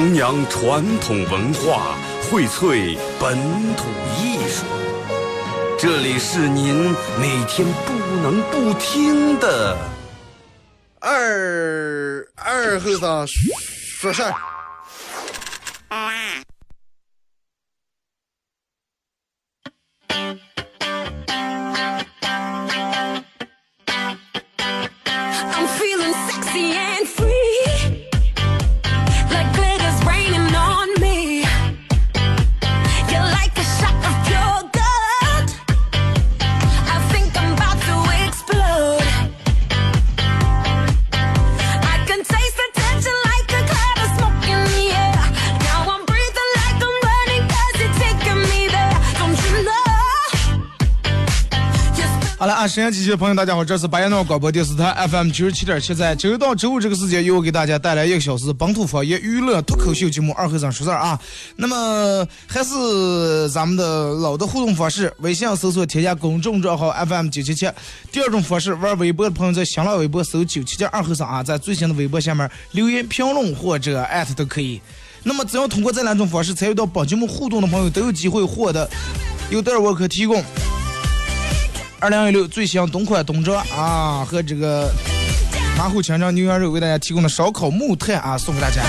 弘扬传统文化，荟萃本土艺术。这里是您每天不能不听的二二和尚说事儿。沈阳机器的朋友，大家好，这是白彦淖尔广播电视台 FM 九十七点七，在周一到周五这个时间，由我给大家带来一个小时本土方言娱乐脱口秀节目《二和尚说事儿》啊。那么还是咱们的老的互动方式，微信搜索添加公众账号 FM 九七七。第二种方式，玩微博的朋友在新浪微博搜九七七二和尚啊，在最新的微博下面留言评论或者艾特都可以。那么只要通过这两种方式参与到本节目互动的朋友，都有机会获得由德尔沃克提供。二零一六最香冬款冬装啊和这个马虎强肠牛羊肉为大家提供的烧烤木炭啊送给大家。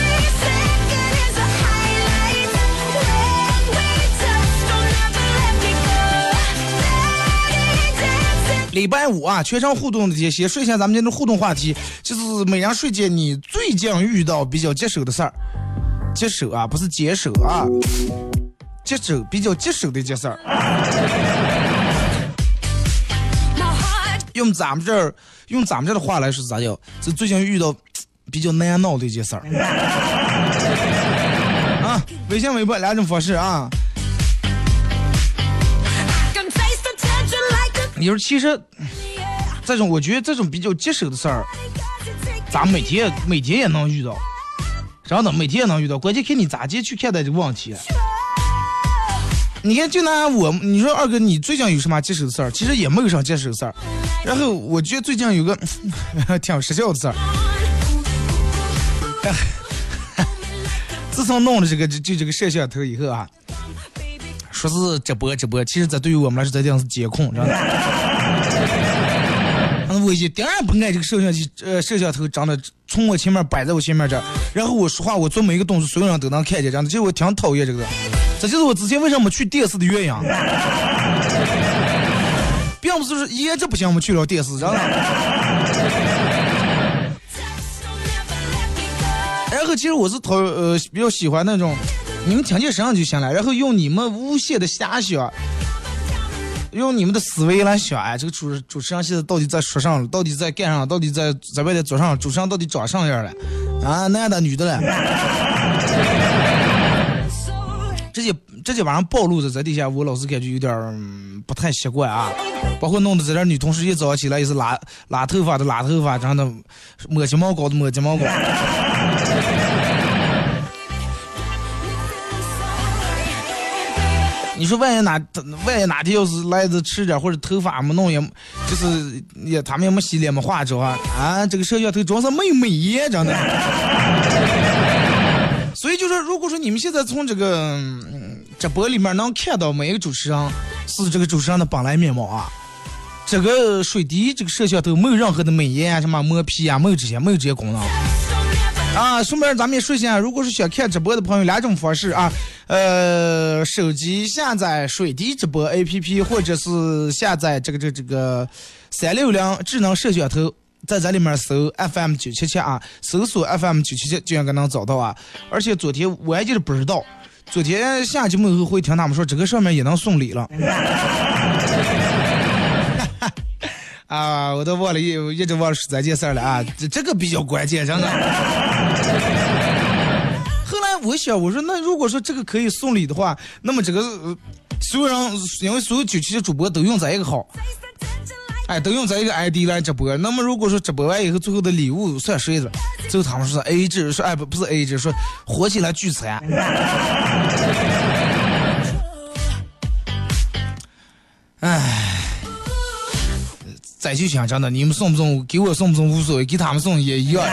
礼拜五啊，全场互动的这些，说一下咱们今天的互动话题，就是每人睡前你最近遇到比较棘手的事儿，棘手啊，不是棘手啊，棘手比较棘手的一件事儿，用咱们这儿用咱们这儿的话来说咋叫？是最近遇到比较难闹的一件事儿。啊，微信、微博两种方式啊。你说其实这种，我觉得这种比较棘手的事儿，咱每天每天也能遇到，真的每天也能遇到，关键看你咋接去看待这个问题。你看，就拿我，你说二哥，你最近有什么棘手的事儿？其实也没有啥棘手的事儿。然后我觉得最近有个 挺实效的事儿，自从弄了这个就就这个摄像头以后啊，说是直播直播，其实这对于我们来说，这定是监控，知道吗？我一点也不爱这个摄像机，呃，摄像头长得从我前面摆在我前面这，然后我说话，我做每一个动作，所有人都能看见，这样的，其实我挺讨厌这个。这就是我之前为什么去电视的原因，并不是说颜值不行，我们去了电视，知道吗？然后其实我是讨呃比较喜欢那种，你们听见声音就行了，然后用你们无限的遐想。用你们的思维来想，哎，这个主主持人现在到底在说啥了？到底在干啥？到底在在外头做啥？主持人到底长啥样了？啊，男的女的了？这些这些晚上暴露的在底下，我老是感觉有点、不太习惯啊。包括弄得这点女同事一早起来也是拉拉头发的拉头发，真的抹睫毛膏的抹睫毛膏。你说万一哪万一哪天要是来的迟点，或者头发没弄也，就是也他们也没洗脸没化妆啊，啊，这个摄像头主要是没有美颜，真的。所以就说，如果说你们现在从这个、嗯、直播里面能看到每个主持人是这个主持人的本来面貌啊，这个水滴这个摄像头没有任何的美颜啊，什么磨皮啊，没有这些，没有这些功能。啊，顺便咱们也说一下，如果是想看直播的朋友，两种方式啊，呃，手机下载水滴直播 APP，或者是下载这个这个这个三六零智能摄像头，在这里面搜 FM 九七七啊，搜索 FM 九七七就应该能找到啊。而且昨天我还就是不知道，昨天下节目以后会听他们说这个上面也能送礼了。啊，我都忘了一一直忘了说这件事儿了啊，这这个比较关键，真的。后来我想，我说那如果说这个可以送礼的话，那么这个、呃所有人因为所有九七的主播都用这一个号，哎，都用这一个 ID 来直播。那么如果说直播完以后，最后的礼物算谁的？最后他们说是 A 制，说哎不不是 A 制，说火起来聚餐。唉。再去想真的，你们送不送，给我送不送无所谓，给他们送也一样。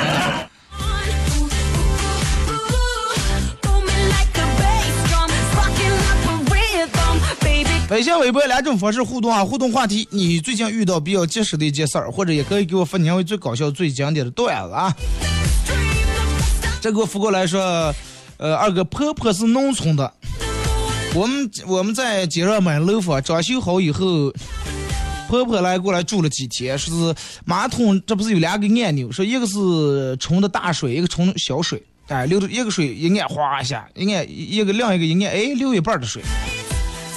微信、微博两种方式互动啊，互动话题，你最近遇到比较棘时的一件事儿，或者也可以给我发享为最搞笑、最经典的段子啊。这给我发过来说，呃，二哥婆婆是农村的，我们我们在街上买楼房，装修好以后，婆婆来过来住了几天，说是马桶这不是有两个按钮，说一个是冲的大水，一个冲小水，哎，流的一个水一按哗一下，一按一个另一个一按，哎，流一半的水。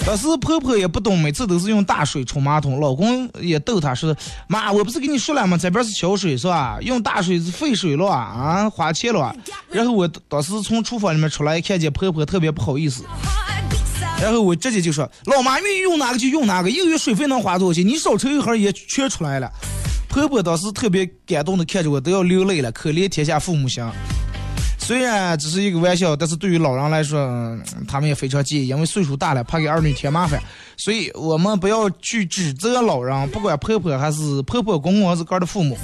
当时婆婆也不懂，每次都是用大水冲马桶。老公也逗她说：“妈，我不是跟你说了吗？这边是小水是吧？用大水是费水了啊，花钱了。”然后我当时从厨房里面出来，看见婆婆特别不好意思，然后我直接就说：“老妈愿意用哪个就用哪个，一个月水费能花多少钱？你少抽一盒也全出来了。”婆婆当时特别感动的看着我，都要流泪了，可怜天下父母心。虽然只是一个玩笑，但是对于老人来说，他们也非常介意，因为岁数大了，怕给儿女添麻烦。所以我们不要去指责老人，不管婆婆还是婆婆、公公还是个儿的父母，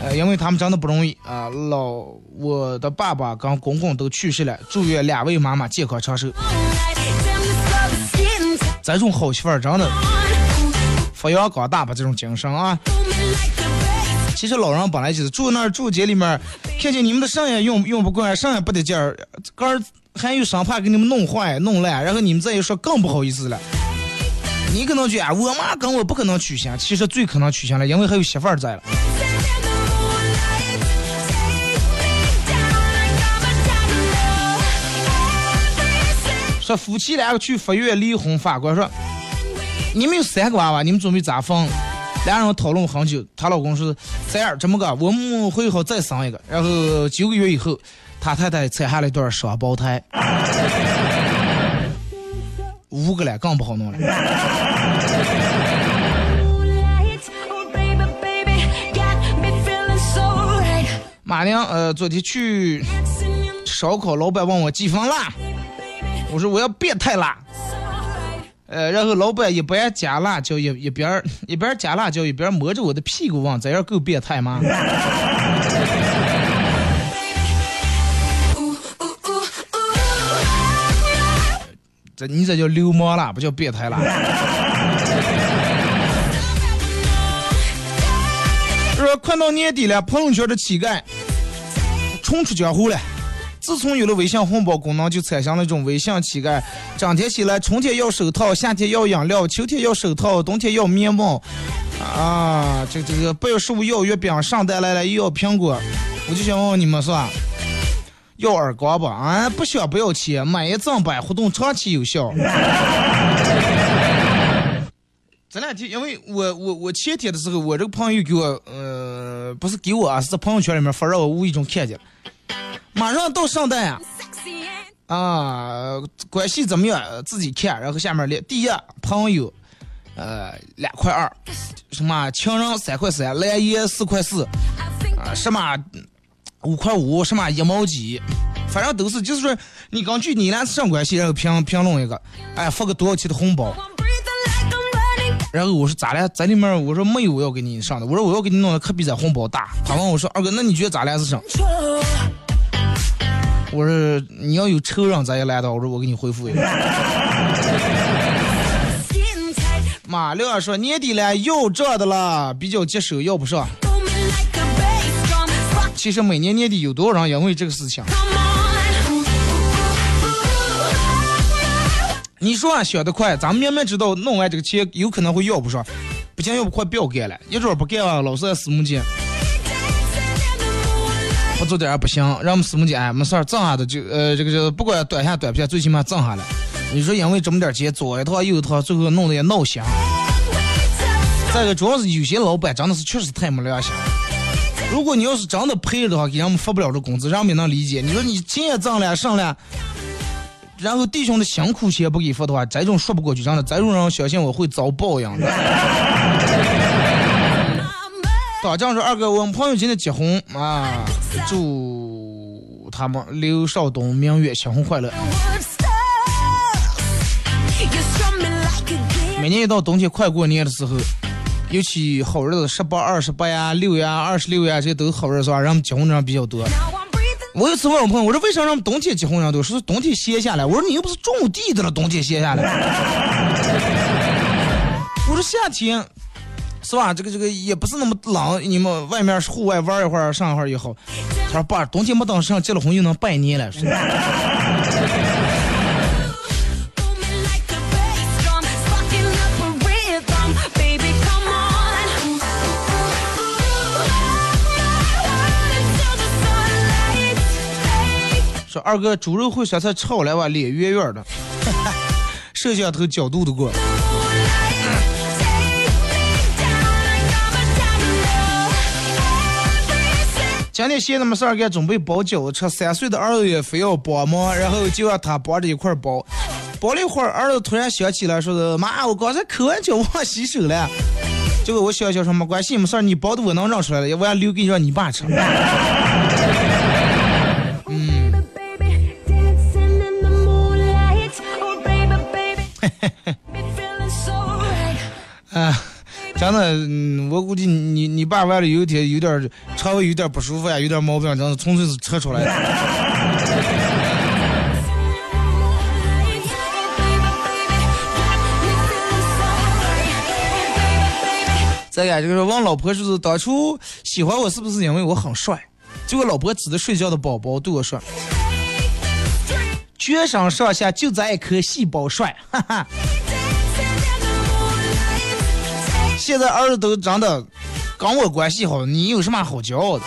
呃，因为他们真的不容易啊、老我的爸爸跟公公都去世了，祝愿两位妈妈健康长寿。这种好媳妇儿真的发扬光大吧，这种精神啊。其实老人本来就是住那儿住街里面，看见你们的肾也用用不惯，肾也不得劲儿，肝儿还有生怕给你们弄坏弄烂，然后你们再一说更不好意思了。你可能觉得我妈跟我不可能取向，其实最可能取向了，因为还有媳妇儿在了。说夫妻两个去法院离婚，法官说你们有三个娃娃，你们准备咋分？两人讨论很久，她老公说这样这么个，我们会好再生一个。然后九个月以后，他太太产下了一对双胞胎，五个了更不好弄了。马娘呃，昨天去烧烤，老板问我几分了，我说我要变态辣。呃，然后老板一边加辣椒，一一边一边加辣椒，一边摸着我的屁股问：“这样够变态吗？”这你这叫流氓啦，不叫变态啦。说快到年底了，朋友圈的乞丐冲出江湖了。自从有了微信红包功能，就产生了一种微信乞丐，整天起来，春天要手套，夏天要饮料，秋天要手套，冬天要面包，啊，这这个八月十五要月饼，圣诞来了又要苹果，我就想问问你们是吧？要耳光吧？啊，不想不要钱，买一赠百，活动长期有效。这两天，因为我我我前天的时候，我这个朋友给我，呃，不是给我啊，是在朋友圈里面发，让我无意中看见了。马上到圣诞啊、啊，关系怎么样？自己看。然后下面列第一朋友，呃，两块二，什么情人三块三，蓝颜四块四，啊，什么五块五，什么一毛几，反正都是，就是说你根据你俩是什么关系，然后评评论一个，哎，发个多少钱的红包。然后我说咋了？在里面我说没有我要给你上的，我说我要给你弄的可比这红包大。他问我说二哥，那你觉得咱俩是什么？我说你要有仇人咱也来到，我说我给你回复一个。马亮说年底了又这的了，比较棘手，要不上。其实每年年底有多少人因为这个事情？你说啊，想得快，咱们明明知道弄完这个钱有可能会要不上，不行，要不快不要干了，一准不干啊，老是私募金，不做点不行，让我们师母姐哎没事儿挣下的就呃这个这不管短下短片，最起码挣下来。你说因为这么点钱左一套右一套，最后弄得也闹心。再个主要是有些老板真的是确实太没良心了。如果你要是真的赔了的话，给人们发不了这工资，人们也能理解。你说你钱也挣了上了。然后弟兄的辛苦钱不给发的话，这种说不过去，真的，这种人相信我会遭报应的。打仗说二哥，我们朋友今天结婚啊，祝他们刘少东、明月新婚快乐。每年一到冬天快过年的时候，尤其好日子十八、二十八呀、六呀、二十六呀，这些都好日子啊，人们结婚的人比较多。我有一次问我朋友，我说为啥让冬天结婚人多？说是冬天歇下来。我说你又不是种地的了，冬天歇下来。我说夏天是吧？这个这个也不是那么冷，你们外面户外玩一会儿，上一会儿也好。他说爸，冬天没等上，结了婚又能拜年了。是吧 二哥，猪肉烩酸菜炒来吧，脸圆圆的，摄像头角度都过。今天闲的没事儿干，准备包饺子吃。三岁的儿子也非要帮忙，然后就让他帮着一块儿包。包了一会儿，儿子突然想起来，说的妈，我刚才抠完脚忘洗手了。结果我笑笑说没关系，没事儿，你包的我能让出来了，我要留给你让你爸吃。真的，我估计你你爸完了有一天有点肠胃有点不舒服呀，有点毛病，真的纯粹是扯出来的。再呀，这个问老婆就是当初喜欢我是不是因为我很帅？结果老婆指着睡觉的宝宝对我说：“全身上下就咱一颗细胞帅，哈哈。”现在儿子都长得跟我关系好，你有什么好骄傲的？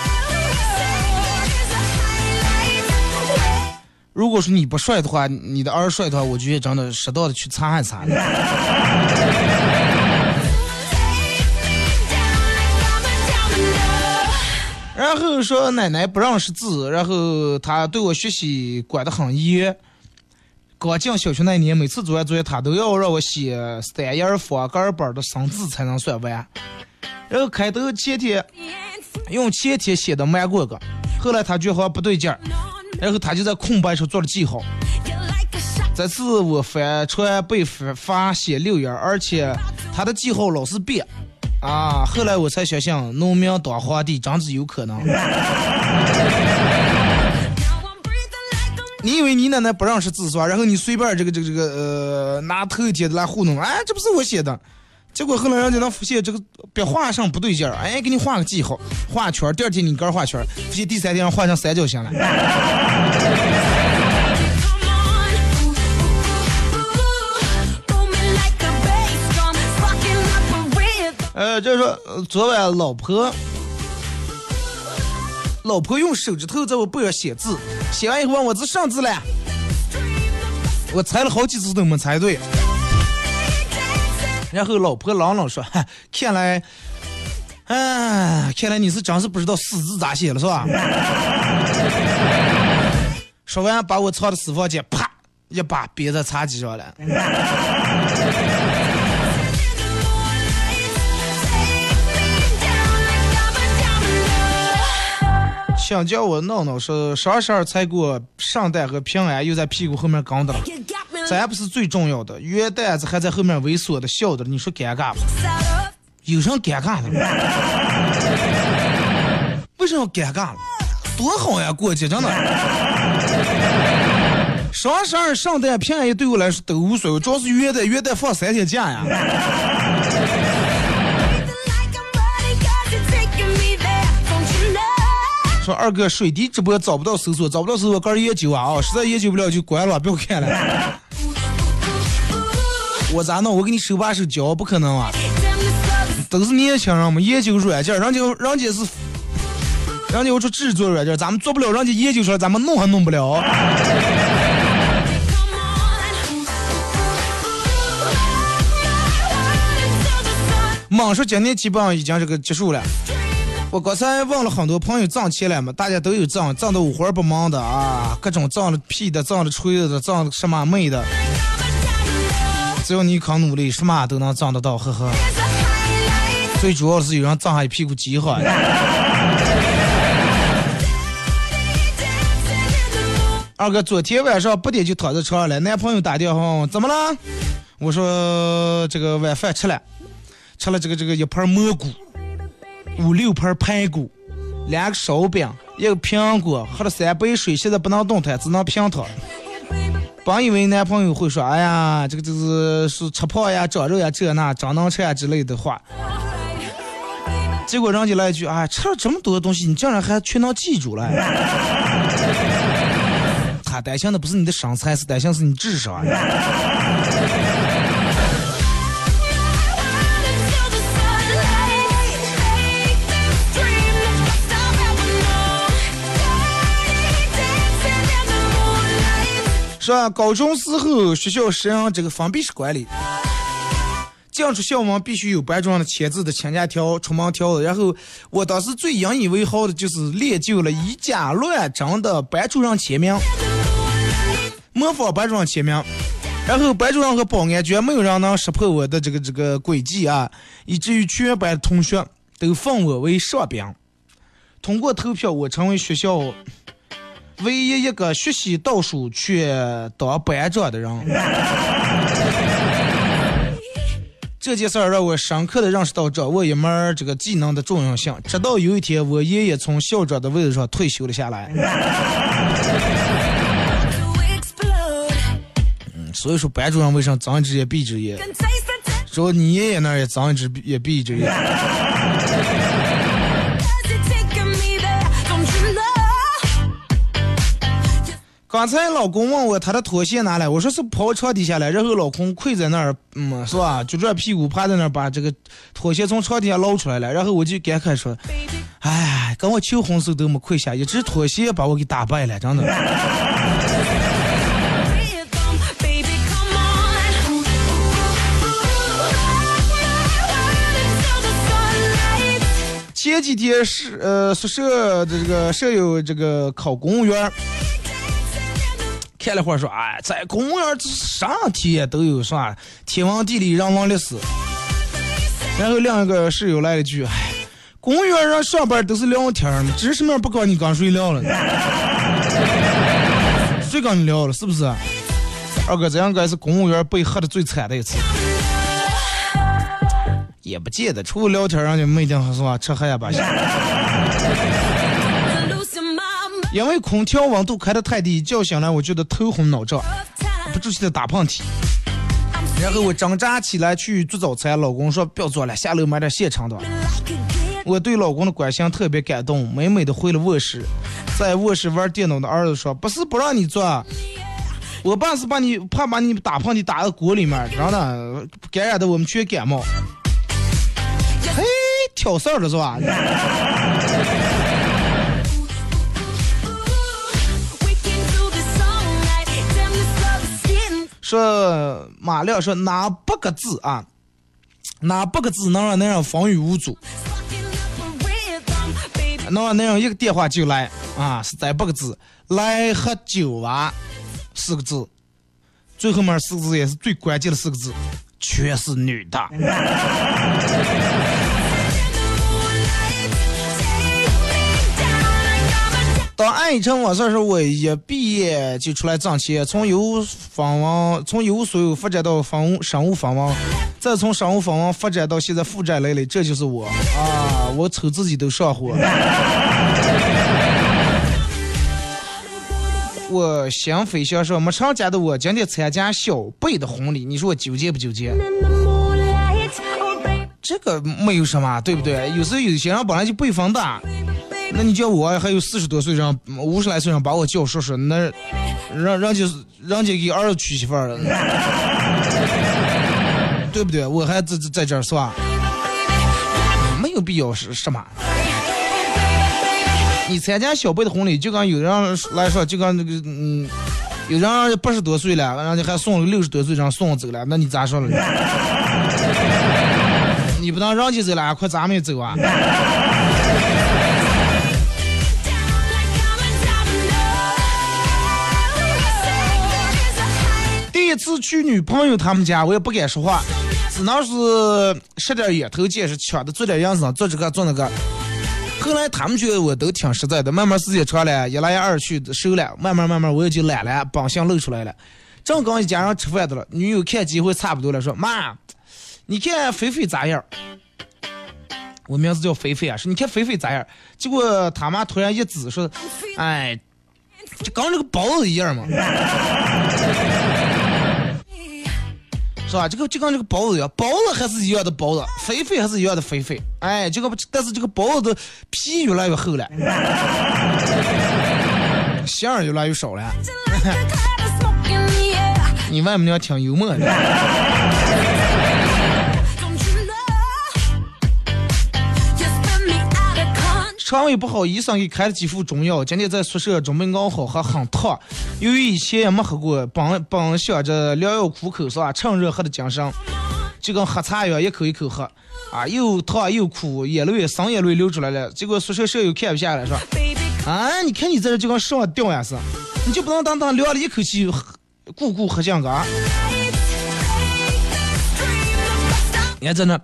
如果说你不帅的话，你的儿帅的话，我觉得真的适当的去擦一擦。然后说奶奶不认识字，然后她对我学习管得很严。刚进小学那年，每次做完作业，他都要让我写三页方格本的生字才能算完。然后开头前天用前天写的慢过个，后来他觉得好像不对劲儿，然后他就在空白处做了记号。这次我翻船被罚罚写六页，而且他的记号老是变。啊！后来我才想想，农民当皇帝真是有可能。你以为你奶奶不认识字是吧？然后你随便这个这个这个呃拿头贴的来糊弄，哎，这不是我写的。结果后来人家能发现这个笔画上不对劲儿，哎，给你画个记号，画圈儿。第二天你搁这画圈儿，发现第三天画成三角形了。呃，就是说，呃昨晚老婆，老婆用手指头在我背上写字，写完以后问我这上字了，我猜了好几次都没猜对。然后老婆朗朗说：“ 看来，哎，看来你是真是不知道死字咋写了是吧？” 说完，把我藏的私房钱啪一把别在茶几上了。想叫我闹闹说双十二才过圣诞和平安，又在屁股后面跟的了。咱不是最重要的，元旦子还在后面猥琐的笑着，你说尴尬不？有什么尴尬的？为什么尴尬了？多好呀，过节真的。双十二、圣诞、平安夜对我来说都无所谓，主要是元旦，元旦放三天假呀。说二哥水滴直播找不到搜索，找不到搜索，个人研究啊啊，实在研究不了就关了，不要看了。我咋弄？我给你手把手教，不可能啊！都是年轻人嘛，研究软件，人家人家是，人家我说制作软件，咱们做不了，人家研究出来，咱们弄还弄不了。猛说今天基本上已经这个结束了。我刚才问了很多朋友挣钱了嘛，大家都有挣，挣的五花八门的啊，各种挣了屁的，挣了吹的，挣了什么妹的，只要你肯努力，什么都能挣得到，呵呵。最主要是有人挣下一屁股饥荒。二哥，昨天晚上八点就躺在床上了，男朋友打电话问怎么了，我说这个晚饭吃了，吃了这个这个一盘蘑菇。五六盘排骨，两个烧饼，一个苹果，喝了三杯水，现在不能动弹，只能平躺。本以为男朋友会说，哎呀，这个这个是吃胖呀、长肉呀、这那、长囊吃呀之类的话，结果人家来一句，哎，吃了这么多东西，你竟然还全能记住了。他担心的不是你的身材，是担心是你智商。说？高中时候学校实行这个封闭式管理，进出校门必须有班主任的签字的请假条、出门条。然后我当时最引以为豪的就是练就了以假乱真的班主任签名，模仿班主任签名。然后班主任和保安居然没有人能识破我的这个这个诡计啊，以至于全班同学都奉我为上宾。通过投票，我成为学校唯一一个学习倒数却当班长的人。这件事儿让我深刻的认识到掌握一门儿这个技能的重要性。直到有一天，我爷爷从校长的位置上退休了下来。Explode. 所以说，班主任为啥睁一只眼闭一只眼.说你爷爷那儿也睁一只眼闭一只眼。刚才老公问我他的拖鞋拿来，我说是跑床底下来，然后老公跪在那儿，嗯，是吧？就这屁股趴在那儿，把这个拖鞋从床底下捞出来了，然后我就感慨说，哎，跟我求婚时候都没跪下，一只拖鞋把我给打败了，真的。前几天是呃宿舍的这个舍友这个考公务员儿，看了会儿说，哎，在公务员这啥题也都有啥？天文地理人文历史。然后另一个室友来了句，哎，公务员人上班都是聊天儿嘛，只是什么样不跟你刚睡聊了？谁跟你聊了？是不是？二哥，这应该是公务员被黑的最惨的一次。也不见得，除了聊天，人家没定是吧？吃喝也罢因为空调温度开得太低，叫醒来我觉得头昏脑胀，不住气的打喷嚏。然后我挣扎起来去做早餐，老公说不要做了，下楼买点现成的。我对老公的关心特别感动，美美的回了卧室，在卧室玩电脑的儿子说：“不是不让你做，我爸是把你怕把你打喷嚏打到锅里面，然后呢感染的我们全感冒。”嘿，挑事儿了是吧？说马亮说哪八个字啊？哪八个字能让男人风雨无阻？能让男人一个电话就来啊？是这八个字，来喝酒啊，四个字，最后面四个字也是最关键的四个字，全是女的。当爱一成往事时，我一毕业就出来挣钱，从业务分文，从业务所有发展到分务商务分文，再从商务分文发展到现在负债累累，这就是我啊！我瞅自己都上火。我心飞翔说，没成家的我今天参加小贝的婚礼，你说我纠结不纠结？这个没有什么，对不对？有时候有些人本来就辈分大，那你叫我还有四十多岁人、五十来岁人把我叫叔叔，那人人家人家给儿子娶媳妇儿了，对不对？我还在在这儿是吧？没有必要是什么。你参加小辈的婚礼，就跟有人来说，就跟那个嗯，有人八十多岁了，人家还送了六十多岁人送走了，那你咋说了？你不能让起走了，快咱们也走啊！一次去女朋友他们家，我也不敢说话，只能是吃点眼头见识，抢的做点样子，做这个做那个。后来他们觉得我都挺实在的，慢慢时间长了，一来二去的熟了，慢慢慢慢我也就懒了，本性露出来了。正刚一家人吃饭的了，女友看机会差不多了，说妈，你看菲菲咋样？我名字叫菲菲啊，说你看菲菲咋样？结果他妈突然一指说，哎，就跟这个包子一样嘛，是吧？这个就跟这个包子一样，包子还是一样的包子，肥肥还是一样的肥肥，哎，这个但是这个包子的皮越来越厚了，馅儿越来越少了。你外母娘挺幽默的，肠胃不好，医生给开了几副中药。今天在宿舍准备熬好，喝很烫。由于以前也没喝过，本本想着良药苦口是吧？趁热喝的精神，就跟喝茶一样，一口一口喝。啊，又烫又苦，眼泪生眼泪流出来了。结果宿舍舍友看不下来，说 Baby, 啊，你看你在这就跟上吊呀是，你就不能当当凉了一口气，咕咕喝香嘎？take this dream of us down. 你看在那，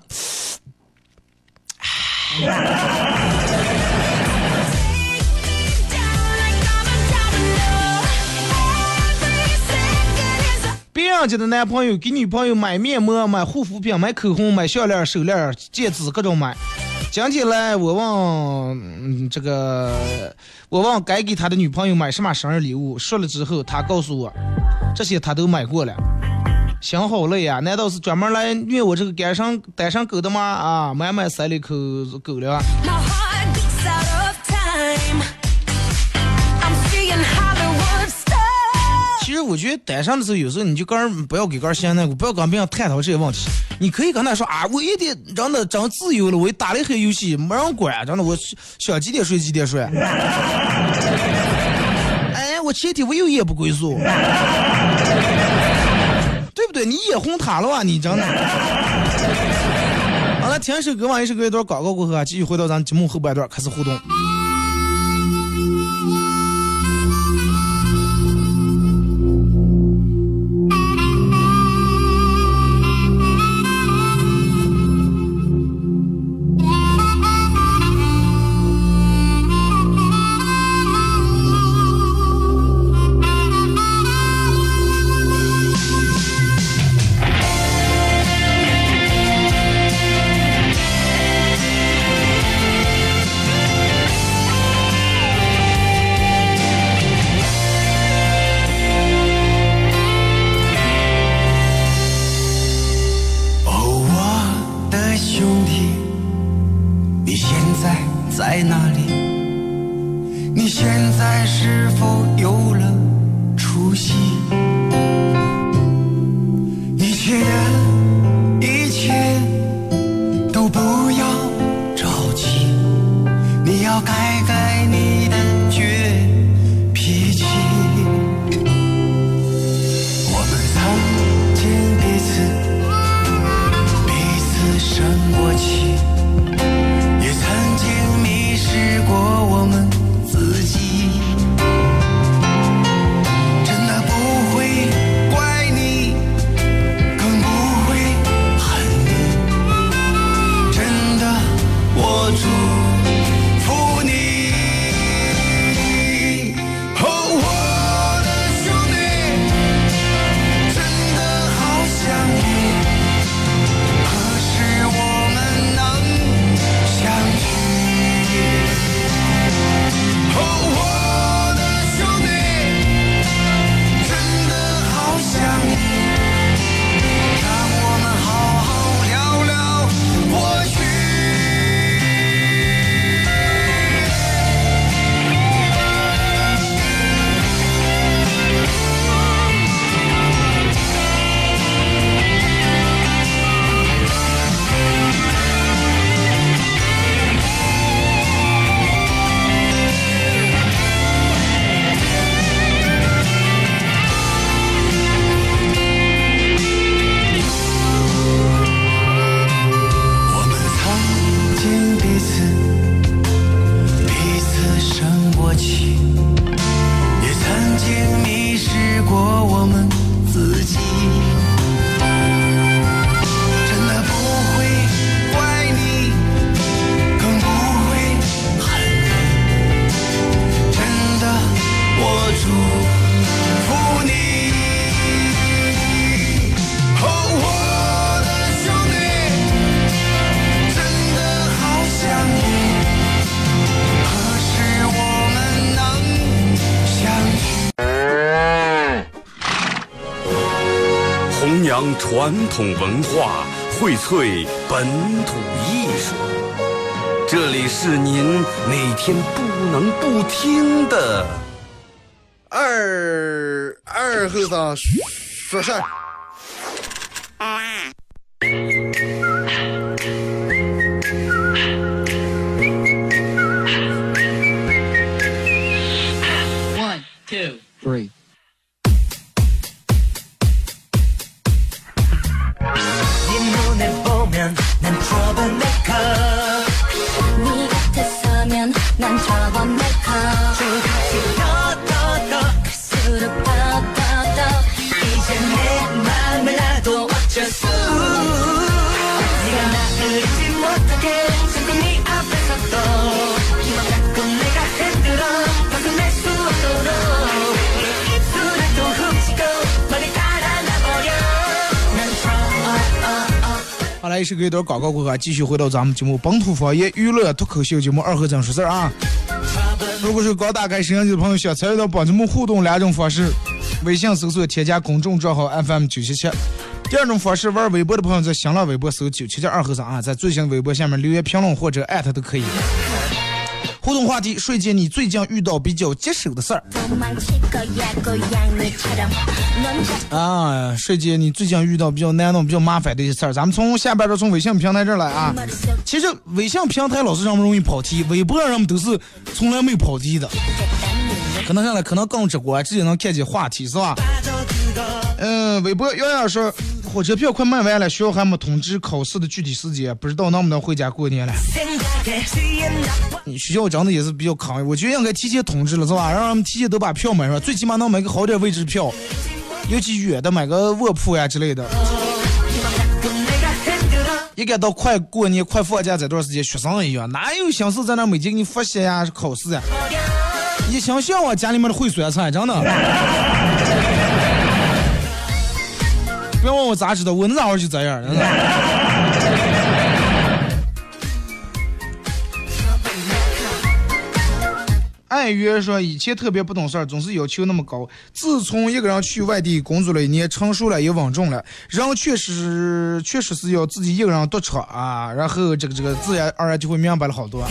人家的男朋友给女朋友买面膜、买护肤品、买口红、买项链、手链、戒指，各种买。今天来，我问、这个，我问该给他的女朋友买什么生日礼物，说了之后，他告诉我，这些他都买过了。心好累呀、难道是专门来虐我这个单身单身狗的吗？啊，满满塞了一口狗粮。其实我觉得单身的时候，有时候你就跟人不要给个人闲那个，不要跟别人探讨这些问题。你可以跟他说啊，我一点真的真自由了，我打了一黑游戏，没人管，真的我想几点睡几点睡。哎，我前天我又夜不归宿，对不对？你眼红他了哇，你真的。好了，听一首歌完一首歌一段广告过后啊，继续回到咱节目后半段开始互动。当传统文化，荟萃本土艺术。这里是您每天不能不听的二二后生说事儿。是给一段广告过后，继续回到咱们节目本土方言娱乐脱口秀节目二和尚说事儿啊。如果是刚打开摄像机的朋友，想参与到本节目互动两种方式：微信搜索添加公众账号 FM 九七七；第二种方式，玩微博的朋友在新浪微博搜九七七二和尚啊，在最新微博下面留言评论或者艾特都可以。互动话题，帅姐你最近遇到比较棘手的事儿。啊，帅姐你最近遇到比较难弄、比较麻烦的一些事儿，咱们从下边儿，从微信平台这儿来啊。其实微信平台老是这么容易跑题，微博上都是从来没跑题的。可能现在可能更直观，直接能看见话题是吧？嗯，微博永远是。火车票快卖完了，学校还没通知考试的具体时间，不知道能不能回家过年了。你学校真的也是比较坑，我觉得应该提前通知了是吧？让他们提前都把票买上，最起码能买个好点位置票，尤其远的买个卧铺呀之类的。一该到快过年、快放假这段时间，学生一样，哪有心思在那每天给你复习呀、考试呀？一想想我家里面的烩酸菜，真的。不要问我咋知道，我那会儿就这样，真的。爱约说以前特别不懂事儿，总是要求那么高。自从一个人去外地工作了一年，成熟了也稳重了，人确实确实是要自己一个人独处啊，然后这个这个自然而然就会明白了好多。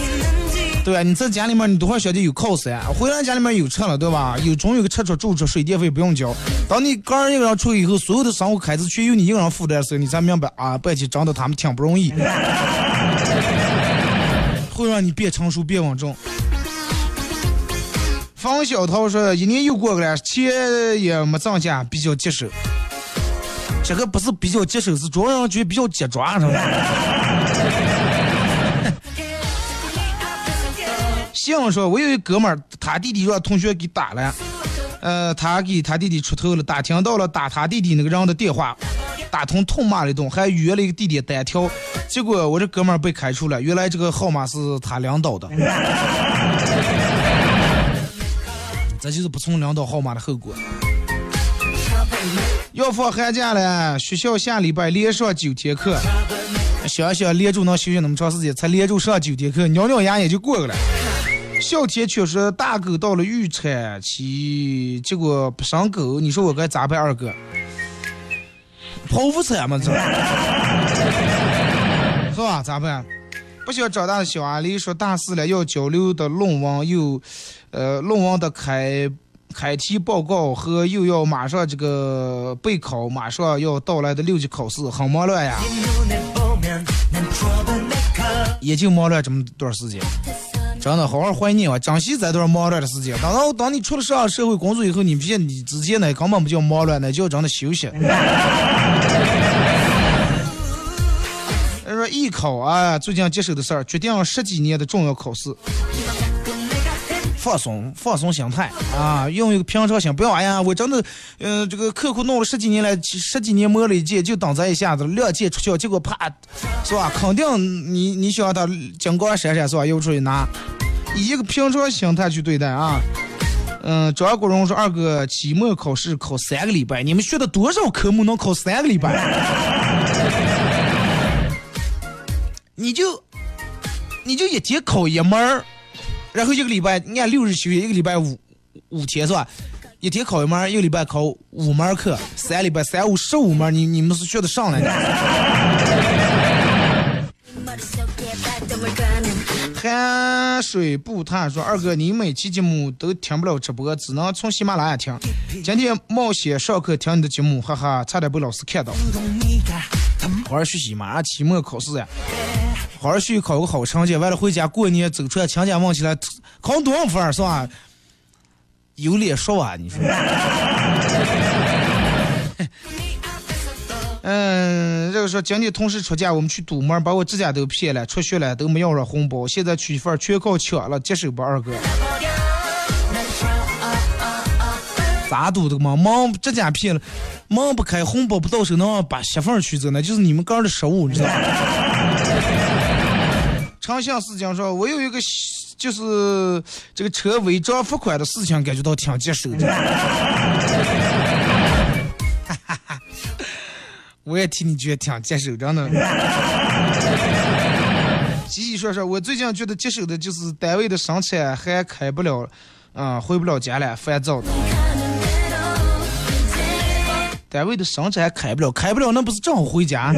对啊，你在家里面你都会晓得有靠山，回来家里面有车了，对吧？有总有个吃住住着，水电费不用交。当你个人一个人出去以后，所有的生活开支全由你一个人负担的时候，你才明白啊，白起真的他们挺不容易，会让你变成熟变稳重。方小涛说：“一年又过去了，钱也没挣下，比较棘手。这个不是比较棘手，是主要让人觉得比较结抓，是吧？”信说：“我有一哥们儿，他弟弟让同学给打了，呃，他给他弟弟出头了，打听到了打他弟弟那个人的电话，打通痛骂了一顿，还约了一个弟弟单挑，结果我这哥们儿被开除了，原来这个号码是他领导的。”这就是不从领导号码的后果。要放寒假了，学校下礼拜连上九天课，想想连住能休息那么长时间，才连住上九天课，咬咬牙也就过去了。小天确实大狗到了预产期，结果不生狗，你说我该咋办？二哥，剖腹产嘛，这 是吧？咋办？不想长大的小阿狸说大四了要交流的论文又，呃，论文的开开题报告和又要马上这个备考，马上要到来的六级考试，很忙乱呀。也就忙乱这么段时间，真的好好怀念啊，珍惜这段忙乱的时间。等到等你出了上社会工作以后，你发现你之前那根本不叫忙乱，那叫真的休息。他说艺考啊，最近接手的事儿，决定了十几年的重要考试。放松，放松心态啊，用一个平常心，不要哎呀，我真的，呃，这个刻苦弄了十几年来，十几年磨了一剑，就等这一下子亮剑出鞘，结果啪，是吧？肯定你你想他金光闪闪是吧？又出去拿，以一个平常心态去对待啊。嗯，张国荣说二哥期末考试考三个礼拜，你们学的多少科目能考三个礼拜？你就你就一天考一门儿，然后一个礼拜你按六日休息，一个礼拜五五天是吧？一天考一门，一个礼拜考五门课，三礼拜三五十五门，你你们是学得上来的？寒水不谈说二哥，你每期节目都听不了直播，只能从喜马拉雅听。今天冒险上课听你的节目，哈哈，差点被老师看到。好好学习，马上期末考试呀，好好学习，考个好成绩，完了回家过年走出来，亲家问起来，考多少分是吧？有脸说啊，你说。嗯，这个说今天同事出嫁，我们去堵门，把我指甲都骗了，出血了，都没要着红包，现在娶媳妇儿全靠抢了，接手吧二哥。咋堵的嘛？忙指甲骗了，忙不开，红包不到手，能把媳妇儿娶走，那就是你们个人的失误，你知道吗？长相思讲说，我有一个就是这个车违章罚款的事情，感觉到挺棘手的。我也替你觉得挺棘手，真的。细细说说，我最近觉得棘手的就是单位的生产还开不了，啊、回不了家了，烦躁的。单位的生产开不了，开不了那不是正好回家？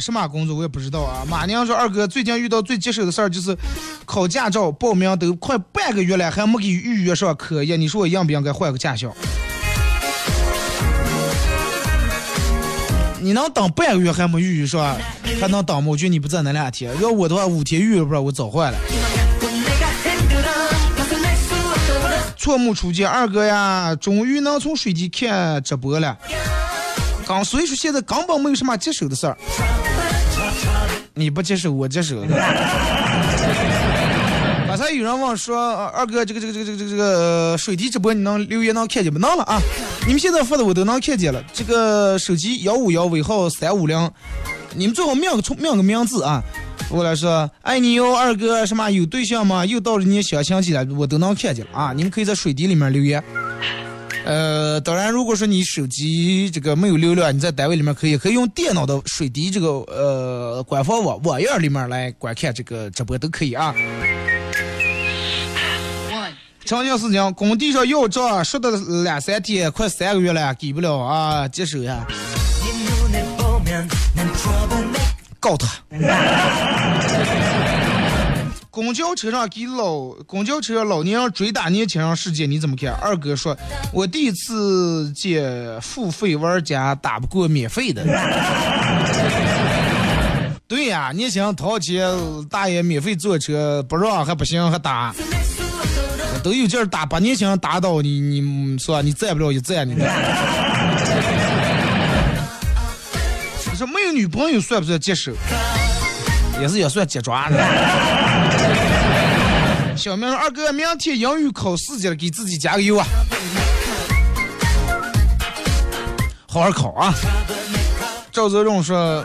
什么工作我也不知道啊。马娘说二哥最近遇到最棘手的事儿就是考驾照报名都快半个月了，还没给预约上课呀。你说我应不应该换个驾校？你能等半个月还没预约是吧？还能等吗？我觉得你不在那两天。要我的话，五天预约不知道我早换了。错目初见，二哥呀，终于能从水底看直播了。刚所以说现在根本没有什么棘手的事儿。你不棘手，我棘手。刚才有人问说，二哥，这个这个这个这个这个水滴直播你能留言能看见不？能了啊！你们现在发的我都能看见了。这个手机幺五幺尾号三五零，你们最好命个冲命个名字啊！我来说，爱你哟，二哥，什么有对象吗？又到了你相亲季了，我都能看见了啊！你们可以在水滴里面留言。呃，当然，如果说你手机这个没有流量，你在单位里面可以可以用电脑的水滴这个呃官方网网页里面来观看这个直播都可以啊。长江事情，工地上要账，说的两三天，快三个月了，给不了啊，接手呀，告他。公交车上给老公交车老年人追打年轻人事件你怎么看？二哥说，我第一次见付费玩家打不过免费的。对呀，年轻人掏钱，大爷免费坐车不让还不行还打。都有劲儿打，把年轻人打倒，你你是吧？你站不了一站，你。你说 没有女朋友算不算接手？也是也算接抓的。小明：“二哥，明天英语考四级了，给自己加个油啊！好好考啊！”赵泽荣说：“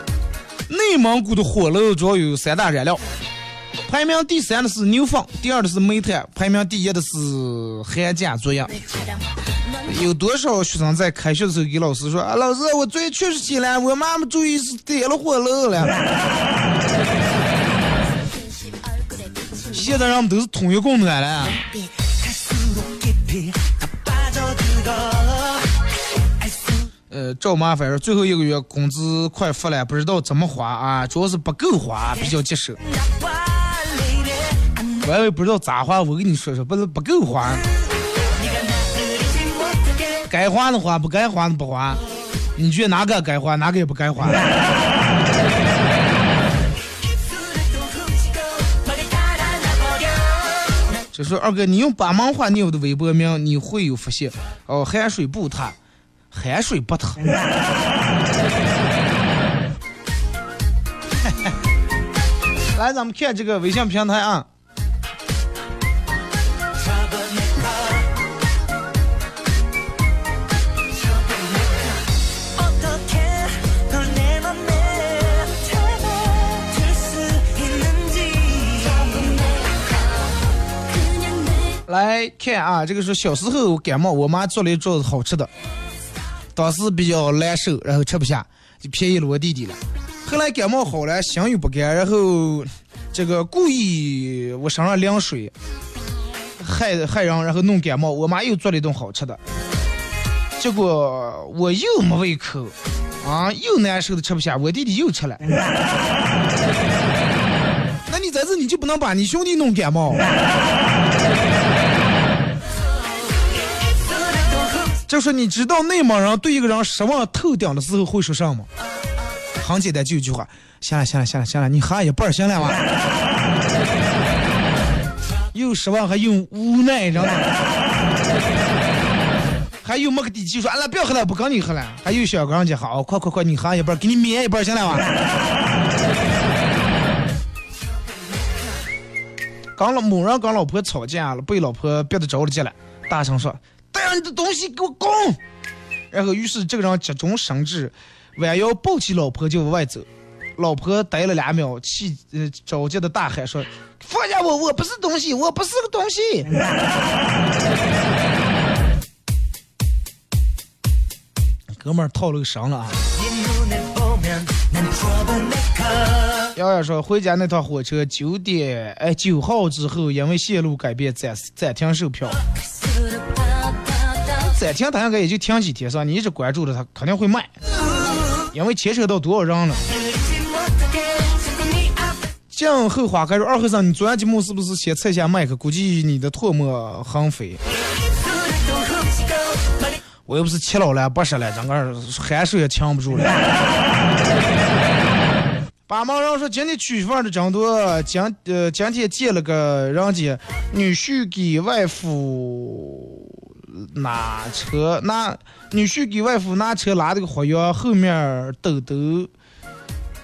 内蒙古的火炉主要有三大燃料。”排名第三的是牛粪，第二的是煤炭，排名第一的是含钾作业。有多少学生在开学的时候给老师说啊，老师，我作业确实写了，我妈妈注意是点了火炉了。现在人们都是统一供暖了。呃，赵麻烦说最后一个月工资快发了，不知道怎么花啊，主要是不够花，比较棘手。我也不知道咋花，我跟你说说，不是不够花，该花的花，不该花的不花。你觉得哪个该花，哪个也不该花？就说二哥，你用八门话念我的微博名，你会有福气。哦，海水不塌，海水不塌。来，咱们看这个微信平台啊。来看啊，这个是小时候感冒，我妈做了一桌子好吃的，当时比较难受，然后吃不下，就便宜了我弟弟了。后来感冒好了，心有不甘，然后这个故意我身上凉水，害害人，然后弄感冒。我妈又做了一顿好吃的，结果我又没胃口，啊，又难受的吃不下。我弟弟又吃了。那你在这你就不能把你兄弟弄感冒？就说你知道内蒙人对一个人失望透顶的时候会说什么？很简单，就一句话：行了，行了，行了，行了，你喝一半行了吧？又失望还又无奈，知道吗？还有没个底气说，俺俩不要喝了，不跟你喝了。还有小刚姐，好，快快快，你喝一半，给你免一半行了吧？刚老某人跟老婆吵架了，被老婆憋得着了急了，大声说：“带上你的东西给我滚！”然后于是这个人急中生智，弯腰抱起老婆就往外走。老婆呆了两秒，气呃着急的大喊说：“放下我，我不是东西，我不是个东西。”哥们儿套了个绳了啊！瑶瑶说，回家那趟火车九点哎九号之后，因为线路改变暂暂停售票。暂停，它应该也就停几天是吧？你一直关注着它，肯定会卖，因为牵扯到多少人了。静后花开说，二和尚，你昨天节目是不是先测一下麦克？估计你的唾沫横飞。我又不是七老了八十了，整个汗水也呛不住了。八毛人说今天娶媳妇的真多，今呃今天见了个人家女婿给外父拿车那女婿给外父拿车拉的个火药，后面抖抖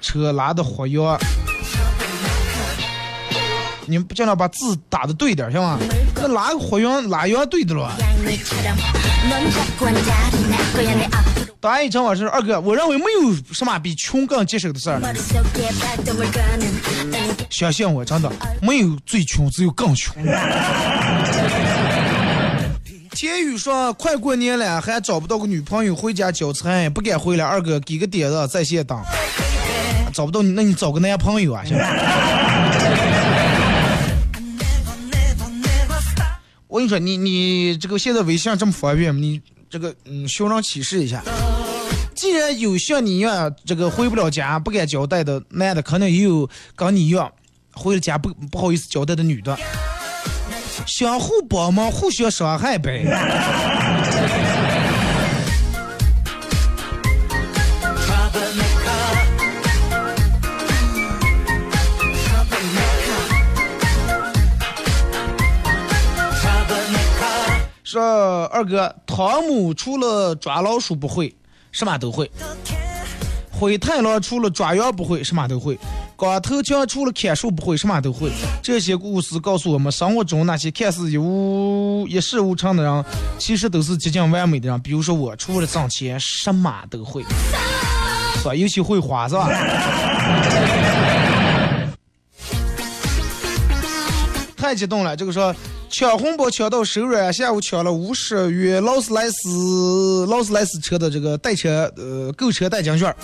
车拉的火药。你们尽量把字打的对点行吗？那拉个火药拉药对的了。答案一成我是二哥，我认为没有什么比穷更棘手的事儿。相信我，真的没有最穷，只有更穷。天宇说：“快过年了，还找不到个女朋友，回家交差，不敢回来。二哥给个点子，在线等。找不到你，那你找个男朋友啊，行。”我跟你说，你你这个现在微信这么方便，你这个嗯，寻人启事一下。既然有像你一样这个回不了家、不敢交代的男的，肯定也有跟你一样回了家不不好意思交代的女的，相互帮忙，互相伤害呗。说二哥，汤姆除了抓老鼠不会，什么都会；灰太狼除了抓羊不会，什么都会；光头强除了砍树不会，什么都会。这些故事告诉我们，生活中那些看似一无一事无成的人，其实都是接近完美的人。比如说我，除了挣钱，什么都会，是吧？尤其会花，是吧？太激动了，这个说抢红包抢到手软，下午抢了五十元劳斯莱斯劳斯莱斯车的这个代车呃购车代金券，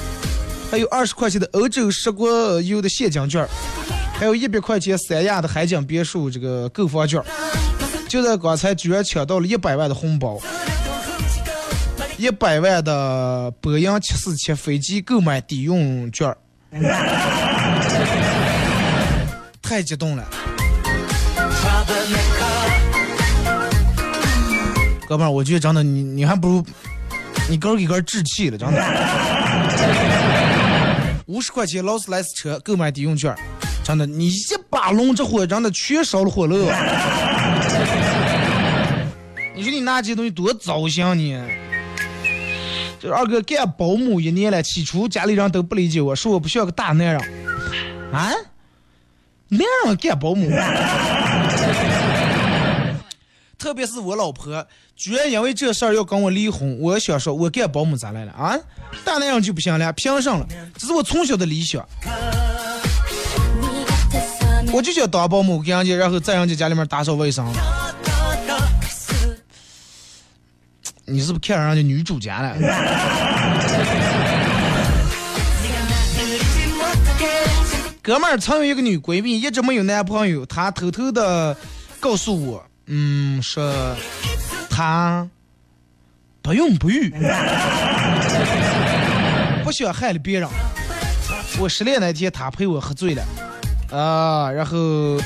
还有二十块钱的欧洲十国游的现金券，还有一百块钱三亚的海景别墅这个购房券。就在刚才，居然抢到了一百万的红包，一百万的波音七四七飞机购买抵用券，太激动了。哥们，我觉得真的，你你还不如你根儿给根儿置气了，真的。五十块钱劳斯莱斯车购买抵用券，真的，你一把龙这火，真的全烧了火了。你说你拿这些东西多糟心你？这二哥干保姆一年了，起初家里人都不理解我，说我不像个大男人。啊？男人干保姆？特别是我老婆，居然因为这事儿要跟我离婚。我想说，我干保姆咋来了啊？大男人就不行了，凭什了？这是我从小的理想。我就想当保姆，给人家，然后在人家家里面打扫卫生。你是不是看上人家女主家了？哥们儿曾有一个女闺蜜，一直没有男朋友，她偷偷的告诉我。嗯，说他不孕不育，不想 害了别人。我失恋那天，他陪我喝醉了，啊，然后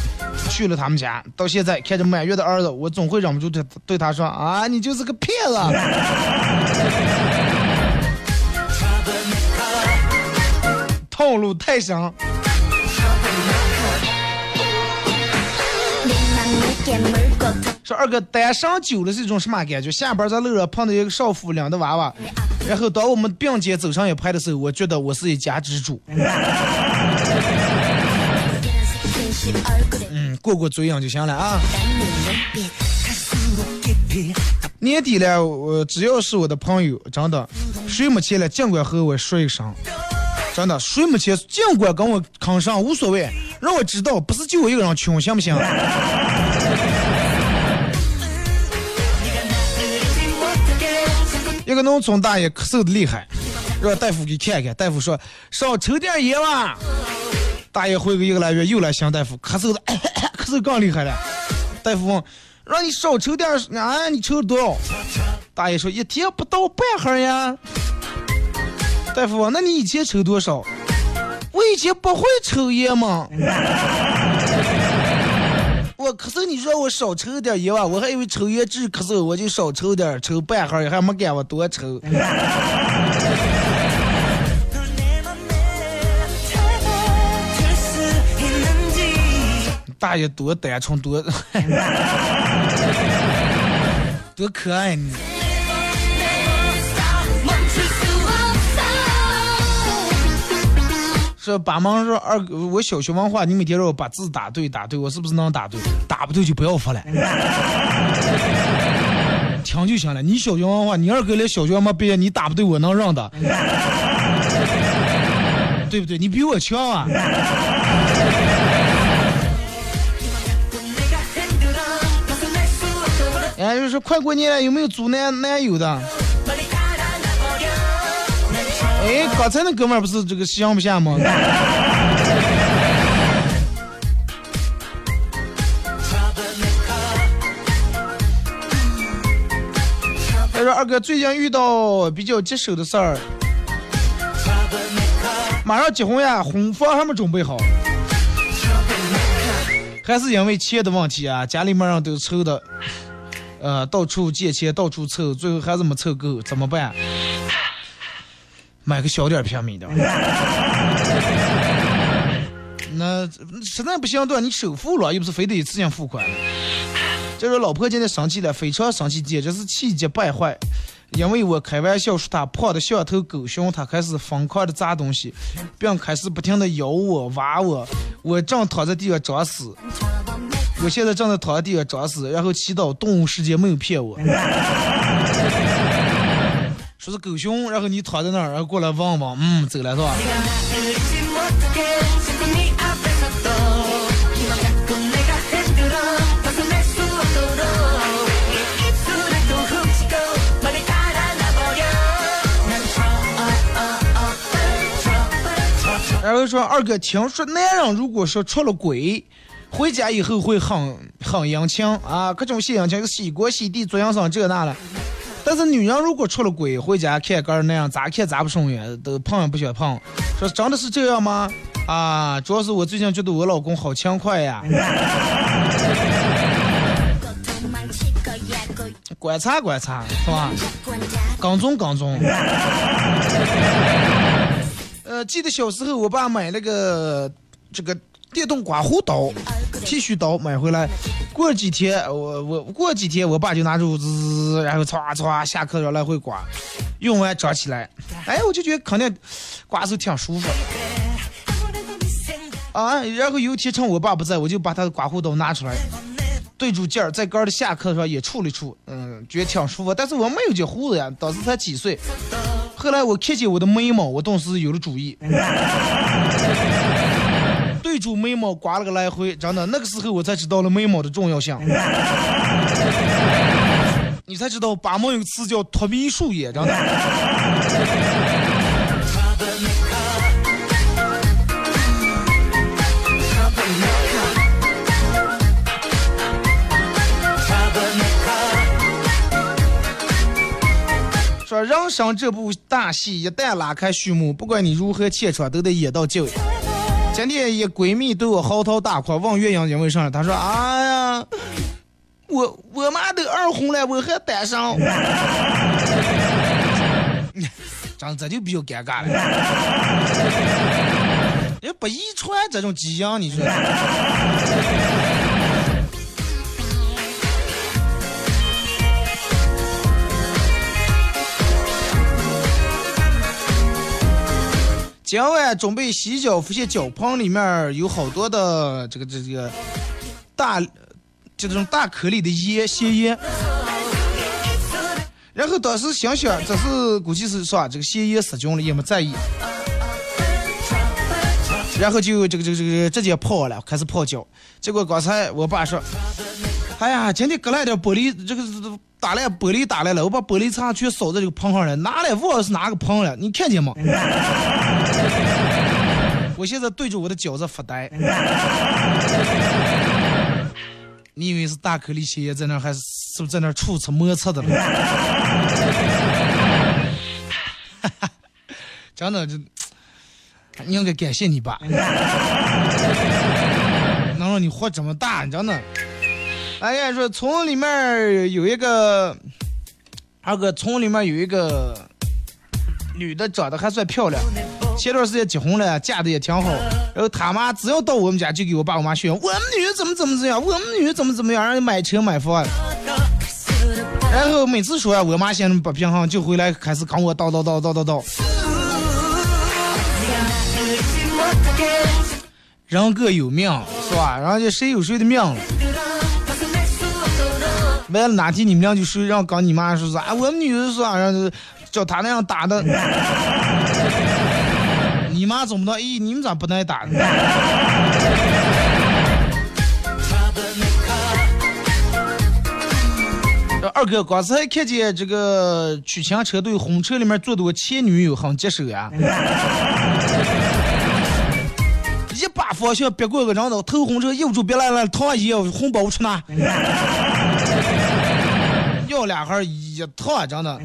去了他们家。到现在看着满月的儿子，我总会忍不住对对他说：“啊，你就是个骗子！” 套路太深。说二哥单身久了是一种什么感觉？下班在路上碰到一个少妇领的娃娃，然后当我们并肩走上一排的时候，我觉得我是一家之主。嗯，过过嘴瘾就行了啊。年底了，我只要是我的朋友，真的，谁没钱了，尽管和我说一声。真的，谁没钱，尽管跟我吭声，无所谓，让我知道，不是就我一个人穷，行不行？一个农村大爷咳嗽的厉害，让大夫给看看。大夫说少抽点烟吧。大爷回个一个来月又来向大夫咳嗽的，咳嗽 更厉害了。大夫问，让你少抽点啊？你抽了多少？大爷说一天不到半盒呀。大夫问，那你以前抽多少？我以前不会抽烟嘛。我咳嗽，你说我少抽点烟吧，我还以为抽烟治咳嗽，我就少抽点，抽半盒还没敢我多抽。大爷多单纯，多 多可爱你。说把忙说二哥，我小学文化，你每天让我把字打对打对，我是不是能打对？打不对就不要发了，听就行了。你小学文化，你二哥连小学没毕业，你打不对我能让的，对不对？你比我强啊！哎，就是快过年了，有没有租男男友的？哎，刚才那哥们儿不是这个想不下吗？他说：“二哥最近遇到比较棘手的事儿，马上结婚呀，婚房还没准备好，还是因为钱的问题啊，家里面人都凑的，呃，到处借钱，到处凑，最后还是没凑够，怎么办？”买个小点平米的，那实在不行的话，你首付了，又不是非得一次性付款。这是老婆今天生气了，非常生气，简直是气急败坏。因为我开玩笑说她胖的像头狗熊，她开始疯狂的砸东西，并开始不停的咬我、挖我。我正躺在地上装死，我现在正在躺在地上装死，然后祈祷动物世界没有骗我。说是狗熊，然后你躺在那儿，然后过来望望，嗯，走了是吧？然后说二哥，听说男人如果说出了轨，回家以后会很很殷勤啊，各种献殷勤，洗锅洗地做营生这那了。但是女人如果出了轨，回家看个那样，咋看咋不顺眼，都碰也不想碰。说真的是这样吗？啊，主要是我最近觉得我老公好勤快呀。观察观察是吧？跟踪跟踪。呃，记得小时候我爸买那个这个电动刮胡刀、剃须刀买回来。过几天，我我过几天，我爸就拿出滋，然后唰唰下课时候来回刮，用完长起来，哎，我就觉得肯定刮的时候挺舒服。啊，然后有一天趁我爸不在，我就把他的刮胡刀拿出来，对住劲儿，在杆儿的下课时候也处了处，嗯，觉得挺舒服。但是我没有这胡子呀，当时才几岁。后来我看见我的眉毛，我顿时有了主意。记住眉毛刮了个来回，真的，那个时候我才知道了眉毛的重要性。你才知道八毛有个词叫脱皮术也真的。说人生这部大戏一旦拉开序幕，不管你如何切磋，都得演到结尾。今天一闺蜜对我嚎啕大哭，问原因因为啥？她说：“哎呀，我我妈都二婚了，我还单身。”真这就比较尴尬了。也不遗传这种基因，你说？今晚准备洗脚，发现脚盆里面有好多的这个这个大，就这种大颗粒的盐咸盐。然后当时想想，这是估计是说这个咸盐失菌了，也没在意。然后就这个这个这个直接泡了，开始泡脚。结果刚才我爸说：“哎呀，今天割了点玻璃，这个打来玻璃打来了，我把玻璃擦全扫在这个盆上了，拿来忘了是哪个盆了，你看见吗？”我现在对着我的饺子发呆。你以为是大颗粒咸盐在那，还是是不是在那儿触擦摩擦的了？真的就。应该感谢你爸，能让你活这么大，真的。哎呀，说村里面有一个，二哥，村里面有一个女的，长得还算漂亮，前段时间结婚了，嫁的也挺好。然后他妈只要到我们家，就给我爸我妈炫耀，我们女怎么怎么怎样，我们女怎么怎么样，让人买车买房。然后每次说呀我妈嫌不平衡，就回来开始跟我叨叨叨叨叨叨。人各有命，是吧？然后就谁有谁的命。完了哪天你们俩就睡，让跟你妈说啥？我们女儿说啥？让叫他那样打的。你妈怎么的？咦，你们咋不耐打？二哥刚才看见这个取钱车队红车里面坐的我前女友很棘手呀。一把方向别过个人头，头红车右住别来了，烫一红包出拿，要两孩一烫真的。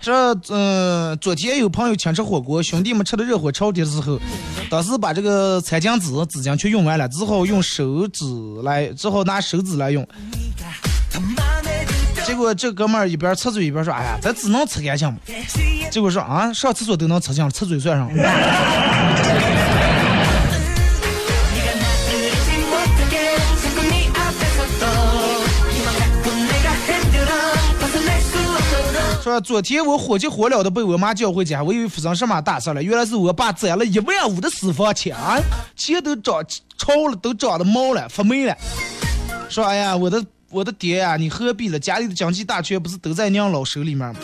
这嗯，昨天有朋友请吃火锅，兄弟们吃的热火朝天的时候，当时把这个餐巾纸纸巾全用完了，只好用手指来，只好拿手指来用。结果这哥们儿一边擦嘴一边说：“哎呀，咱只能擦干净。”结果说：“啊，上厕所都能擦净，擦嘴算上。” 昨天我火急火燎的被我妈叫回家，我以为发生什么大事了，原来是我爸攒了一万五的私房钱，钱都长潮了，都长得毛了，发霉了。说：“哎呀，我的。”我的爹呀，你何必了？家里的经济大权不是都在娘老手里面吗？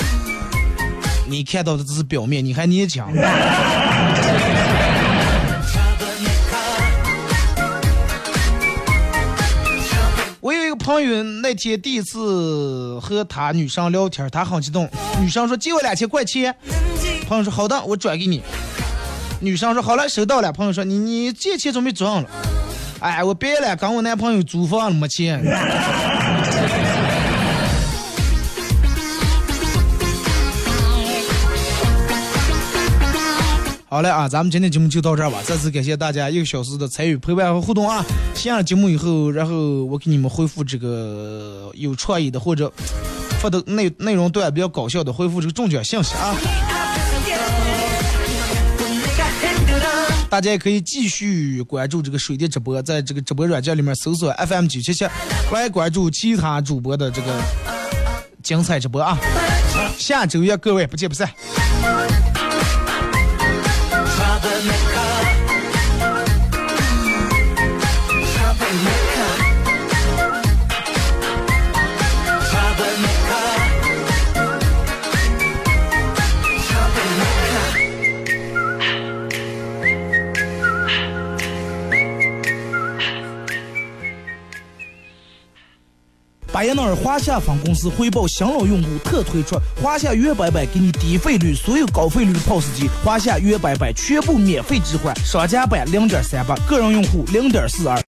你看到的只是表面，你还年轻。朋友，那天第一次和他女生聊天，他很激动。女生说借我两千块钱，朋友说好的，我转给你。女生说好了，收到了。朋友说你你借钱准备转了。哎，我别了，跟我男朋友租房了，没钱。好嘞啊，咱们今天节目就到这儿吧。再次感谢大家一个小时的参与陪伴和互动啊！下了节目以后，然后我给你们回复这个有创意的或者发的内内容段比较搞笑的，回复这个中奖信息啊！大家也可以继续关注这个水电直播，在这个直播软件里面搜索 FM 九七七，来关注其他主播的这个精彩直播啊！下周一各位不见不散。巴彦淖尔华夏分公司汇报新老用户特推出华夏悦白百，给你低费率所有高费率的 POS 机，华夏悦白百全部免费置换，商家版零点三八，个人用户零点四二。